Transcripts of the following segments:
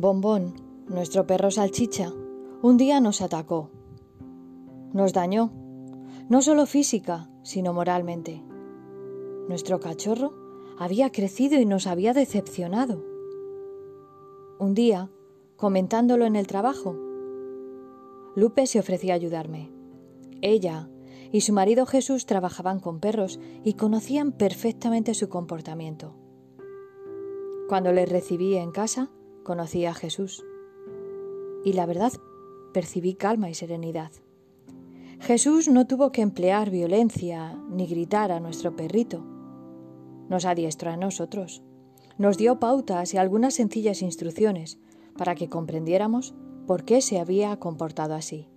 Bombón, nuestro perro salchicha, un día nos atacó. Nos dañó, no solo física, sino moralmente. Nuestro cachorro había crecido y nos había decepcionado. Un día, comentándolo en el trabajo, Lupe se ofreció a ayudarme. Ella y su marido Jesús trabajaban con perros y conocían perfectamente su comportamiento. Cuando le recibí en casa, conocí a Jesús y la verdad percibí calma y serenidad. Jesús no tuvo que emplear violencia ni gritar a nuestro perrito. Nos adiestró a nosotros. Nos dio pautas y algunas sencillas instrucciones para que comprendiéramos por qué se había comportado así.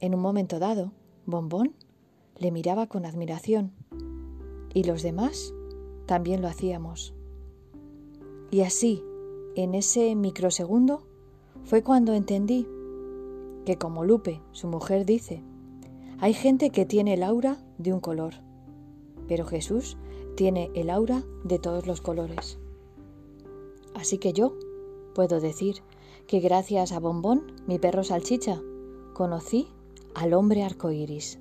En un momento dado, Bombón le miraba con admiración y los demás también lo hacíamos. Y así, en ese microsegundo fue cuando entendí que como Lupe, su mujer, dice, hay gente que tiene el aura de un color, pero Jesús tiene el aura de todos los colores. Así que yo puedo decir que gracias a Bombón, mi perro salchicha, conocí al hombre arcoíris.